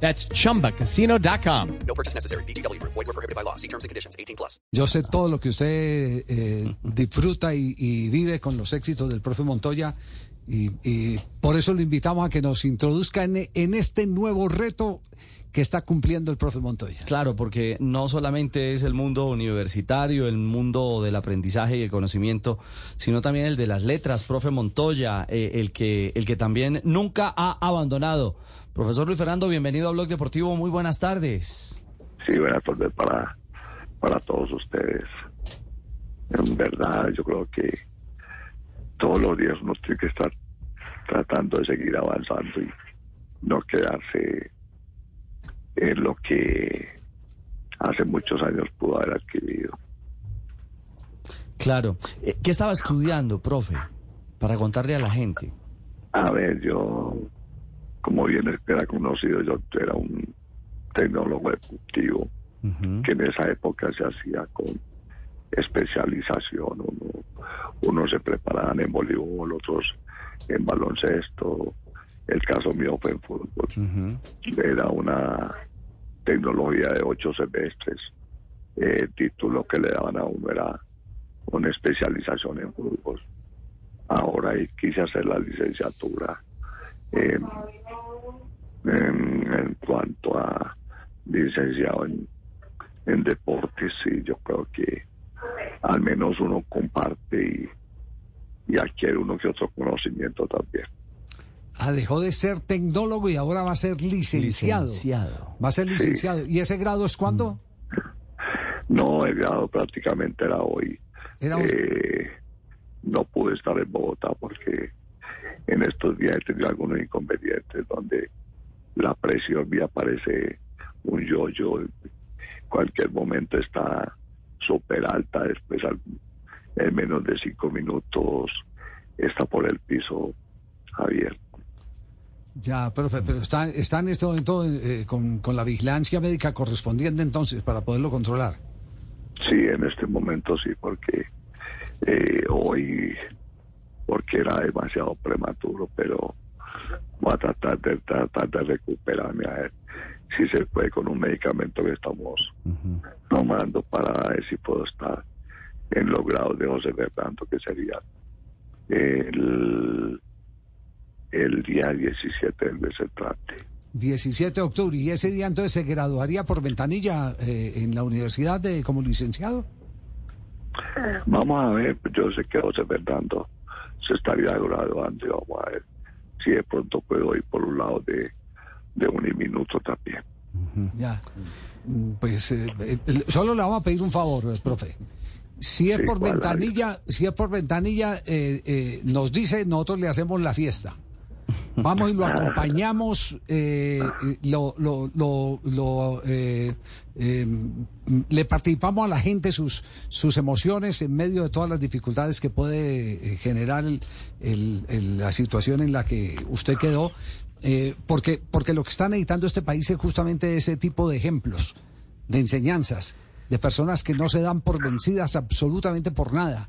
That's chumbacasino.com. No purchase necessary. Void were prohibited by law. See terms and conditions. 18 plus. Yo sé todo lo que usted eh, disfruta y, y vive con los éxitos del profe Montoya y, y por eso lo invitamos a que nos introduzca en, en este nuevo reto que está cumpliendo el profe Montoya. Claro, porque no solamente es el mundo universitario, el mundo del aprendizaje y el conocimiento, sino también el de las letras, profe Montoya, eh, el, que, el que también nunca ha abandonado. Profesor Luis Fernando, bienvenido a Blog Deportivo, muy buenas tardes. Sí, buenas tardes para, para todos ustedes. En verdad, yo creo que todos los días uno tiene que estar tratando de seguir avanzando y no quedarse en lo que hace muchos años pudo haber adquirido. Claro. Eh, ¿Qué estaba estudiando, profe? Para contarle a la gente. A ver, yo, como bien era conocido, yo era un tecnólogo ejecutivo Ujú. que en esa época se hacía con especialización. Uno, uno se preparaban en voleibol, otros en baloncesto. El caso mío fue en fútbol. Ujú. Era una tecnología de ocho semestres. El título que le daban a uno era una especialización en fútbol. Ahora quise hacer la licenciatura en, en, en cuanto a licenciado en, en deportes. Y yo creo que al menos uno comparte y, y adquiere uno que otro conocimiento también. Ah, dejó de ser tecnólogo y ahora va a ser licenciado. Licenciado. Va a ser licenciado. ¿Y ese grado es cuándo? No, el grado prácticamente era hoy. Era hoy. Eh, no pude estar en Bogotá porque en estos días he tenido algunos inconvenientes donde la presión mía parece un yo-yo. En cualquier momento está súper alta, después al- en menos de cinco minutos está por el piso abierto. Ya, profe, pero está, está en este momento eh, con, con la vigilancia médica correspondiente entonces para poderlo controlar. Sí, en este momento sí, porque eh, hoy, porque era demasiado prematuro, pero voy a tratar de, tratar de recuperarme a ver si se puede con un medicamento que estamos tomando para ver si puedo estar en los grados de José Fernando, que sería el, el día 17 del mes entrante. 17 de octubre. ¿Y ese día entonces se graduaría por ventanilla eh, en la universidad de, como licenciado? Vamos a ver, yo sé que José Fernando se estaría graduando vamos a ver si de pronto puedo ir por un lado de, de un minuto también. Ya. Mm, Pues eh, eh, solo le vamos a pedir un favor, eh, profe. Si es Sí, por ¿cuál, ventanilla, si es por ventanilla, eh, eh, nos dice, nosotros le hacemos la fiesta. Vamos y lo acompañamos, eh, eh, lo, lo, lo, lo, eh, eh, le participamos a la gente sus, sus emociones en medio de todas las dificultades que puede eh, generar el- el- el- la situación en la que usted quedó, porque, porque lo que está necesitando este país es justamente ese tipo de ejemplos, de enseñanzas, de personas que no se dan por vencidas absolutamente por nada.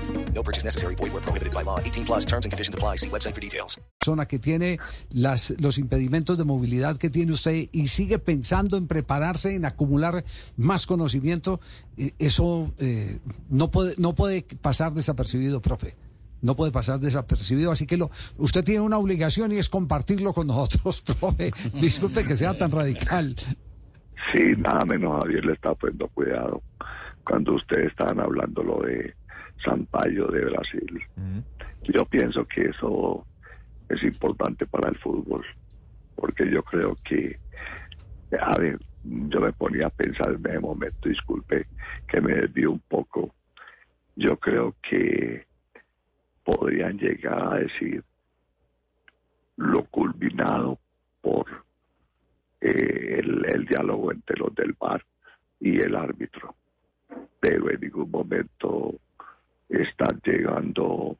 No purchase necessary. Void were prohibited by law. 18 plus terms and conditions apply. See website for details. persona que tiene las, los impedimentos de movilidad que tiene usted y sigue pensando en prepararse, en acumular más conocimiento, eh, eso eh, no, puede, no puede pasar desapercibido, profe. No puede pasar desapercibido, así que lo, usted tiene una obligación y es compartirlo con nosotros, profe. Disculpe que sea tan radical. Sí, nada menos Javier le está poniendo cuidado cuando ustedes estaban hablando lo de Sampaio de Brasil. Yo pienso que eso es importante para el fútbol, porque yo creo que, a ver, yo me ponía a pensar en ese momento, disculpe que me desvío un poco, yo creo que podrían llegar a decir lo culminado por eh, el, el diálogo entre los del bar y el árbitro, pero en ningún momento están llegando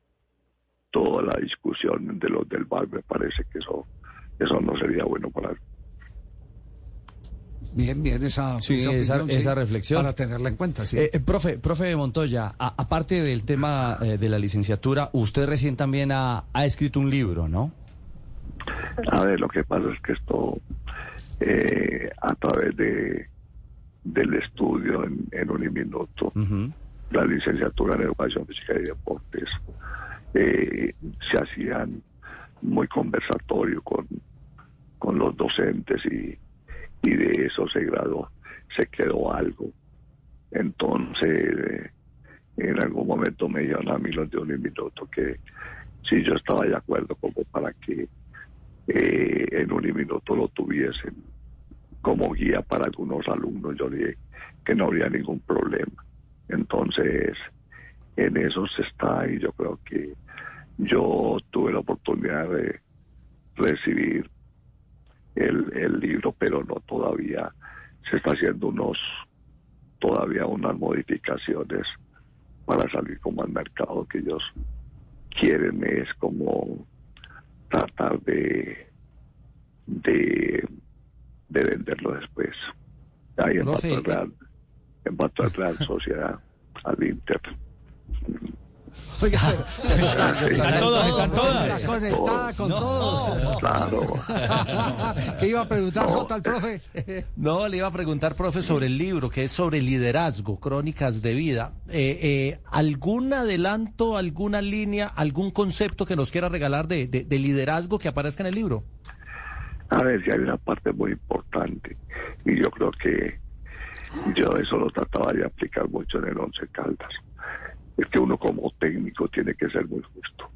toda la discusión de los del bar, me parece que eso, eso no sería bueno para Bien, bien, esa, Sí, esa- opinión, esa reflexión. Para tenerla en cuenta, sí. Eh, eh, profe, profe Montoya, a- aparte del tema eh, de la licenciatura, usted recién también ha, ha escrito un libro, ¿no? A ver, lo que pasa es que esto, eh, a través de del estudio en, en un minuto, Ujú. La licenciatura en Educación Física y Deportes, eh, se hacían muy conversatorio con, con los docentes y, y de eso se graduó, se quedó algo. Entonces, eh, en algún momento me dijeron a mí los de un minuto que si yo estaba de acuerdo como para que eh, en un minuto lo tuviesen como guía para algunos alumnos. Yo dije que no habría ningún problema. Entonces, en eso se está y yo creo que yo tuve la oportunidad de recibir el, el libro, pero no todavía se está haciendo unos todavía unas modificaciones para salir como al mercado que ellos quieren. Es como tratar de de, de venderlo después. Ahí en Profe, Pato Real en Pato Real Sociedad al Inter Oiga, pero está, Están todas, están todas. está conectada con todos. claro ¿Qué iba a preguntar Jota al profe? No, le iba a preguntar, profe, sobre el libro, que es sobre liderazgo, crónicas de vida. Eh, eh, ¿Algún adelanto, alguna línea, algún concepto que nos quiera regalar de, de- de liderazgo que aparezca en el libro? A ver, si hay una parte muy importante y yo creo que yo eso lo trataba de aplicar mucho en el Once Caldas. Es que uno como técnico tiene que ser muy justo,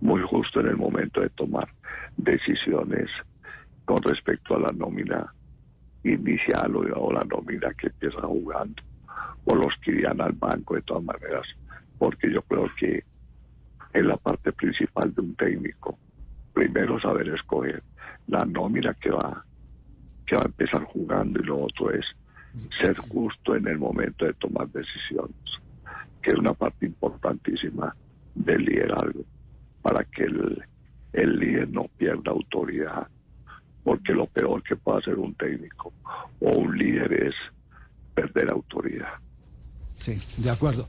muy justo en el momento de tomar decisiones con respecto a la nómina inicial o, la nómina que empieza jugando o los que irían al banco de todas maneras, porque yo creo que es la parte principal de un técnico. Primero saber escoger la nómina que va que va a empezar jugando y lo otro es ser justo en el momento de tomar decisiones, que es una parte importantísima del liderazgo, para que el, el líder no pierda autoridad, porque lo peor que puede hacer un técnico o un líder es perder autoridad. Sí, de acuerdo.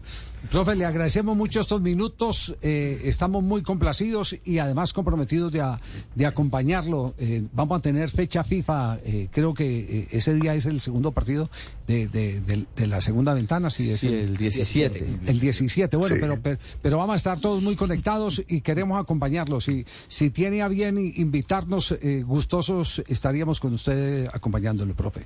Profe, le agradecemos mucho estos minutos. eh, estamos muy complacidos y además comprometidos de, a- de acompañarlo. Eh, vamos a tener fecha FIFA. eh, creo que eh, ese día es el segundo partido de, de- de- de la segunda ventana. Sí, es Sí, el 17. El 17, bueno, Sí. pero, pero pero vamos a estar todos muy conectados y queremos acompañarlos. Si, si tiene a bien invitarnos, eh, gustosos estaríamos con usted acompañándolo, profe.